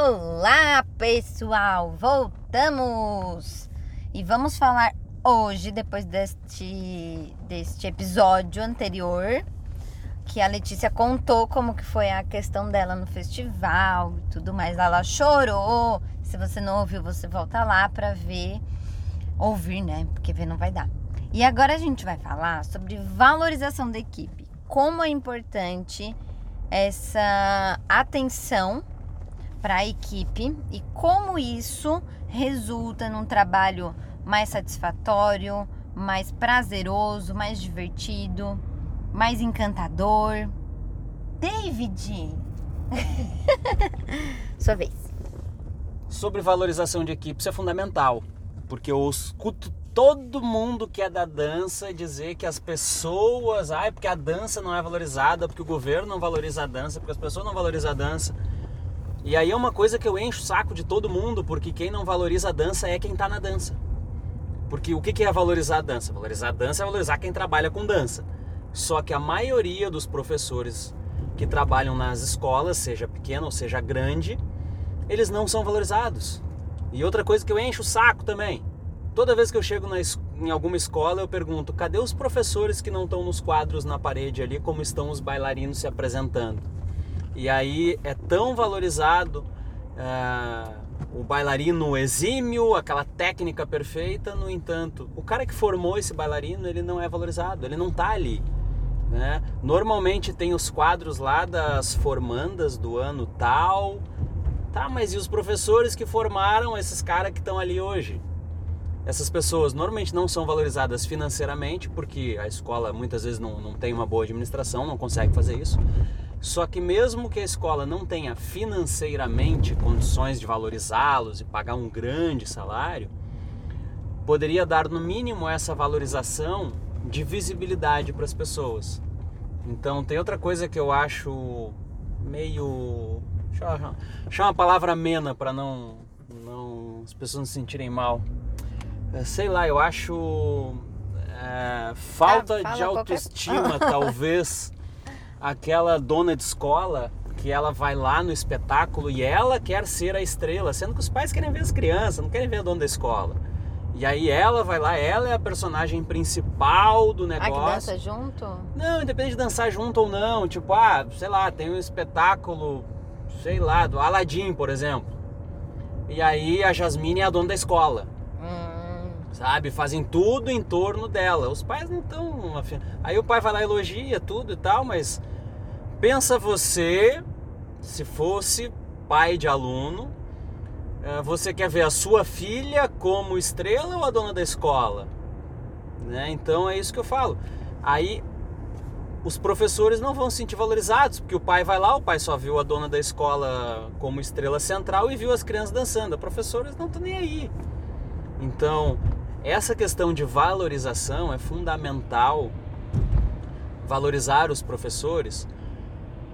Olá, pessoal! Voltamos! E vamos falar hoje, depois deste, deste episódio anterior, que a Letícia contou como que foi a questão dela no festival e tudo mais. Ela chorou. Se você não ouviu, você volta lá para ver, ouvir, né? Porque ver não vai dar. E agora a gente vai falar sobre valorização da equipe. Como é importante essa atenção para a equipe e como isso resulta num trabalho mais satisfatório, mais prazeroso, mais divertido, mais encantador. David, sua vez. Sobre valorização de equipe, isso é fundamental, porque eu escuto todo mundo que é da dança dizer que as pessoas, ai, porque a dança não é valorizada, porque o governo não valoriza a dança, porque as pessoas não valorizam a dança. E aí é uma coisa que eu encho o saco de todo mundo, porque quem não valoriza a dança é quem está na dança. Porque o que é valorizar a dança? Valorizar a dança é valorizar quem trabalha com dança. Só que a maioria dos professores que trabalham nas escolas, seja pequena ou seja grande, eles não são valorizados. E outra coisa que eu encho o saco também, Toda vez que eu chego na, em alguma escola, eu pergunto: cadê os professores que não estão nos quadros na parede ali, como estão os bailarinos se apresentando? E aí é tão valorizado uh, o bailarino exímio, aquela técnica perfeita, no entanto, o cara que formou esse bailarino, ele não é valorizado, ele não está ali. Né? Normalmente tem os quadros lá das formandas do ano tal, tá, mas e os professores que formaram esses caras que estão ali hoje? Essas pessoas normalmente não são valorizadas financeiramente, porque a escola muitas vezes não, não tem uma boa administração, não consegue fazer isso. Só que mesmo que a escola não tenha financeiramente condições de valorizá-los e pagar um grande salário, poderia dar no mínimo essa valorização de visibilidade para as pessoas. Então tem outra coisa que eu acho meio. Deixa uma palavra amena para não, não as pessoas não se sentirem mal. É, sei lá, eu acho é, falta ah, de autoestima, qualquer... talvez. Aquela dona de escola que ela vai lá no espetáculo e ela quer ser a estrela, sendo que os pais querem ver as crianças, não querem ver a dona da escola. E aí ela vai lá, ela é a personagem principal do negócio. Ah, que dança junto? Não, independente de dançar junto ou não. Tipo, ah, sei lá, tem um espetáculo, sei lá, do Aladdin, por exemplo. E aí a Jasmine é a dona da escola sabe? Fazem tudo em torno dela. Os pais não estão. Aí o pai vai lá elogia tudo e tal, mas pensa você, se fosse pai de aluno, eh, você quer ver a sua filha como estrela ou a dona da escola? Né? Então é isso que eu falo. Aí os professores não vão se sentir valorizados, porque o pai vai lá, o pai só viu a dona da escola como estrela central e viu as crianças dançando. Os professores não estão nem aí. Então, essa questão de valorização é fundamental valorizar os professores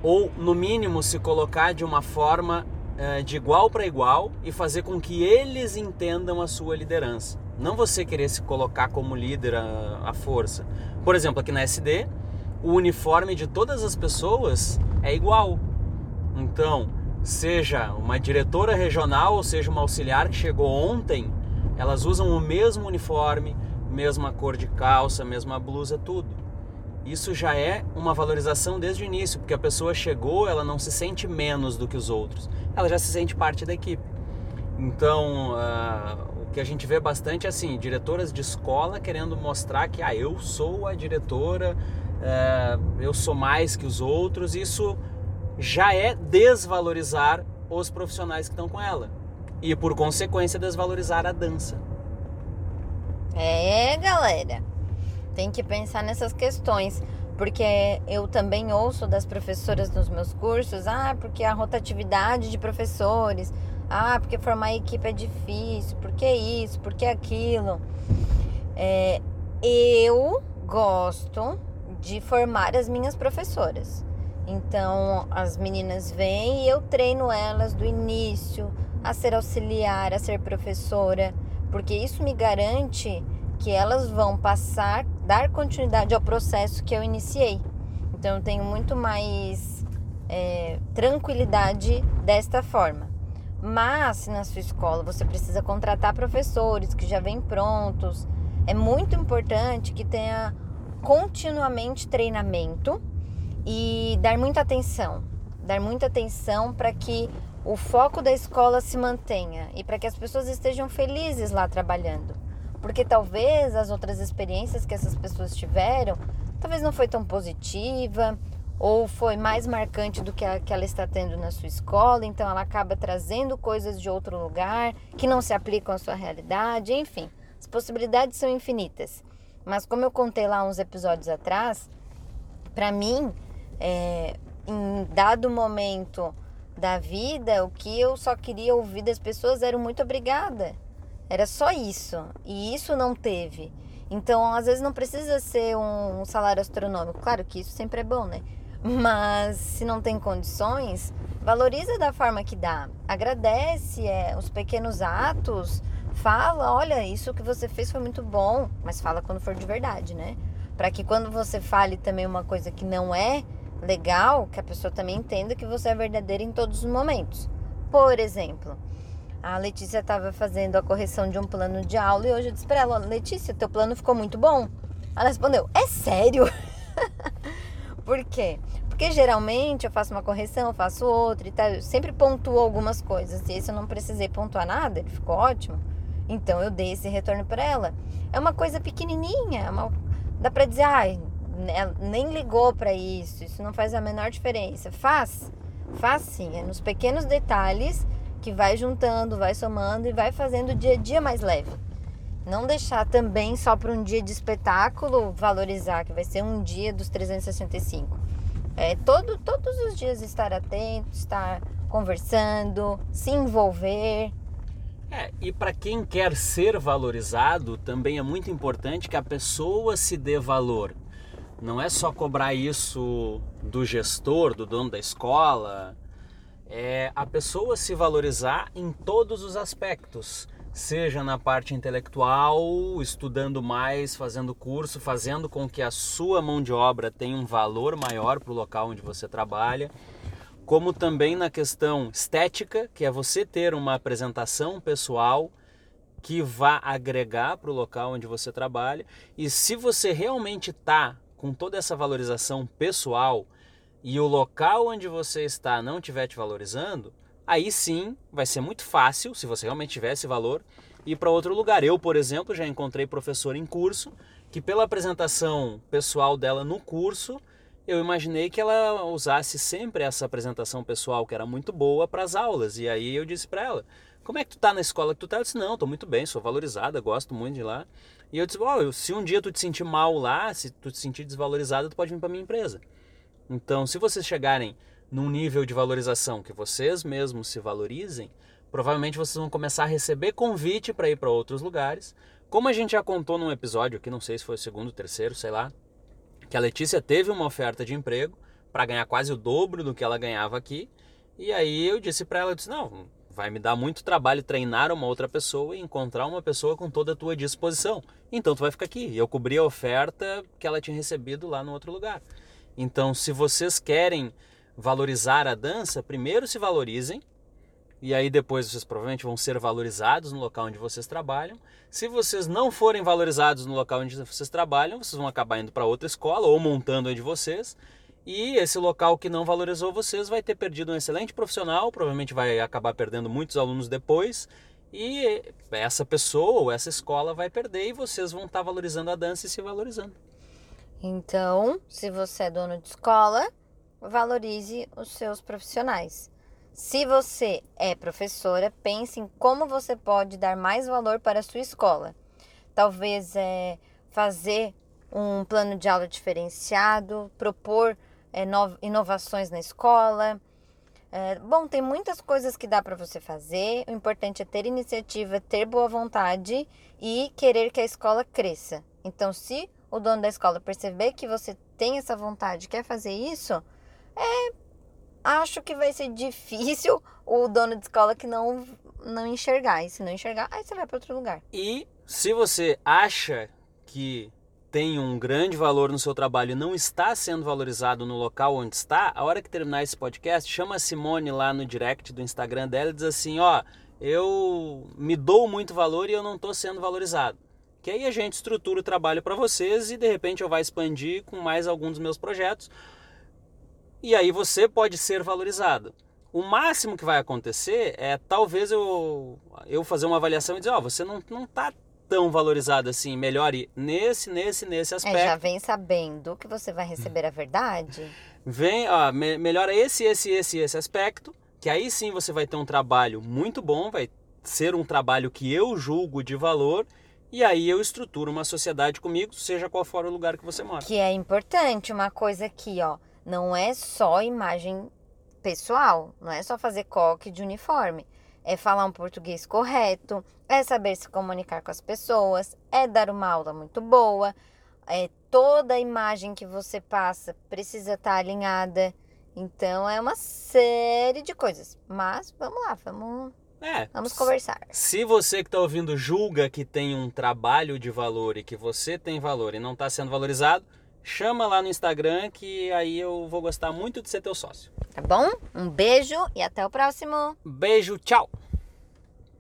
ou no mínimo se colocar de uma forma é, de igual para igual e fazer com que eles entendam a sua liderança. Não você querer se colocar como líder à força. Por exemplo, aqui na SD, o uniforme de todas as pessoas é igual. Então, seja uma diretora regional ou seja uma auxiliar que chegou ontem, elas usam o mesmo uniforme, mesma cor de calça, mesma blusa, tudo. Isso já é uma valorização desde o início, porque a pessoa chegou, ela não se sente menos do que os outros, ela já se sente parte da equipe. Então, uh, o que a gente vê bastante é assim, diretoras de escola querendo mostrar que ah, eu sou a diretora, uh, eu sou mais que os outros. Isso já é desvalorizar os profissionais que estão com ela e por consequência desvalorizar a dança. É, galera. Tem que pensar nessas questões, porque eu também ouço das professoras nos meus cursos, ah, porque a rotatividade de professores, ah, porque formar equipe é difícil, porque isso, porque aquilo. É, eu gosto de formar as minhas professoras. Então, as meninas vêm e eu treino elas do início a ser auxiliar, a ser professora, porque isso me garante que elas vão passar, dar continuidade ao processo que eu iniciei. Então eu tenho muito mais é, tranquilidade desta forma. Mas na sua escola você precisa contratar professores que já vêm prontos, é muito importante que tenha continuamente treinamento e dar muita atenção, dar muita atenção para que o foco da escola se mantenha e para que as pessoas estejam felizes lá trabalhando. Porque talvez as outras experiências que essas pessoas tiveram, talvez não foi tão positiva, ou foi mais marcante do que a que ela está tendo na sua escola, então ela acaba trazendo coisas de outro lugar que não se aplicam à sua realidade, enfim, as possibilidades são infinitas. Mas como eu contei lá uns episódios atrás, para mim, é, em dado momento da vida, o que eu só queria ouvir das pessoas era muito obrigada. Era só isso. E isso não teve. Então, às vezes não precisa ser um salário astronômico. Claro que isso sempre é bom, né? Mas se não tem condições, valoriza da forma que dá. Agradece é, os pequenos atos. Fala, olha, isso que você fez foi muito bom, mas fala quando for de verdade, né? Para que quando você fale também uma coisa que não é legal, que a pessoa também entenda que você é verdadeira em todos os momentos. Por exemplo, a Letícia estava fazendo a correção de um plano de aula e hoje eu disse para ela: Letícia, teu plano ficou muito bom. Ela respondeu: É sério? Por quê? Porque geralmente eu faço uma correção, eu faço outra e tal. Eu sempre pontuo algumas coisas. E esse eu não precisei pontuar nada, ele ficou ótimo. Então eu dei esse retorno para ela. É uma coisa pequenininha, é uma... dá para dizer, ai, nem ligou para isso, isso não faz a menor diferença. Faz, faz sim, é nos pequenos detalhes que vai juntando, vai somando e vai fazendo o dia a dia mais leve. Não deixar também só para um dia de espetáculo valorizar, que vai ser um dia dos 365. É, todo, todos os dias estar atento, estar conversando, se envolver. É, e para quem quer ser valorizado, também é muito importante que a pessoa se dê valor. Não é só cobrar isso do gestor, do dono da escola, é a pessoa se valorizar em todos os aspectos seja na parte intelectual, estudando mais, fazendo curso, fazendo com que a sua mão de obra tenha um valor maior para o local onde você trabalha, como também na questão estética, que é você ter uma apresentação pessoal que vá agregar para o local onde você trabalha. E se você realmente está com toda essa valorização pessoal e o local onde você está não estiver te valorizando, aí sim vai ser muito fácil, se você realmente tiver esse valor, ir para outro lugar. Eu, por exemplo, já encontrei professor em curso que, pela apresentação pessoal dela no curso, eu imaginei que ela usasse sempre essa apresentação pessoal, que era muito boa, para as aulas. E aí eu disse para ela: Como é que tu tá na escola que tu tá? Ela disse: Não, tô muito bem, sou valorizada, gosto muito de lá. E eu disse: oh, se um dia tu te sentir mal lá, se tu te sentir desvalorizada, tu pode vir para minha empresa. Então, se vocês chegarem num nível de valorização que vocês mesmos se valorizem, provavelmente vocês vão começar a receber convite para ir para outros lugares. Como a gente já contou num episódio aqui, não sei se foi o segundo, terceiro, sei lá, que a Letícia teve uma oferta de emprego para ganhar quase o dobro do que ela ganhava aqui. E aí eu disse para ela, eu disse, não, vai me dar muito trabalho treinar uma outra pessoa e encontrar uma pessoa com toda a tua disposição. Então tu vai ficar aqui. Eu cobri a oferta que ela tinha recebido lá no outro lugar. Então, se vocês querem valorizar a dança, primeiro se valorizem, e aí depois vocês provavelmente vão ser valorizados no local onde vocês trabalham. Se vocês não forem valorizados no local onde vocês trabalham, vocês vão acabar indo para outra escola ou montando a de vocês. E esse local que não valorizou vocês vai ter perdido um excelente profissional, provavelmente vai acabar perdendo muitos alunos depois. E essa pessoa ou essa escola vai perder e vocês vão estar valorizando a dança e se valorizando. Então, se você é dono de escola, valorize os seus profissionais. Se você é professora, pense em como você pode dar mais valor para a sua escola. Talvez é fazer um plano de aula diferenciado, propor inovações na escola. É, bom, tem muitas coisas que dá para você fazer. O importante é ter iniciativa, ter boa vontade e querer que a escola cresça. Então, se o dono da escola perceber que você tem essa vontade, quer fazer isso, é, acho que vai ser difícil o dono de escola que não não enxergar. E se não enxergar, aí você vai para outro lugar. E se você acha que tem um grande valor no seu trabalho e não está sendo valorizado no local onde está, a hora que terminar esse podcast, chama a Simone lá no direct do Instagram dela e diz assim, ó, eu me dou muito valor e eu não estou sendo valorizado. Que aí a gente estrutura o trabalho para vocês e de repente eu vou expandir com mais alguns dos meus projetos. E aí você pode ser valorizado. O máximo que vai acontecer é talvez eu, eu fazer uma avaliação e dizer, ó, oh, você não, não tá tão valorizado assim, melhore nesse, nesse, nesse aspecto. É, já vem sabendo que você vai receber a verdade. Vem, ó, me, melhora esse, esse, esse, esse aspecto, que aí sim você vai ter um trabalho muito bom, vai ser um trabalho que eu julgo de valor e aí eu estruturo uma sociedade comigo, seja qual for o lugar que você mora. Que é importante uma coisa aqui, ó, não é só imagem pessoal, não é só fazer coque de uniforme é falar um português correto, é saber se comunicar com as pessoas, é dar uma aula muito boa, é toda a imagem que você passa precisa estar alinhada. Então é uma série de coisas. Mas vamos lá, vamos é, Vamos conversar. Se você que está ouvindo julga que tem um trabalho de valor e que você tem valor e não está sendo valorizado, chama lá no Instagram que aí eu vou gostar muito de ser teu sócio. Tá bom? Um beijo e até o próximo. Beijo, tchau!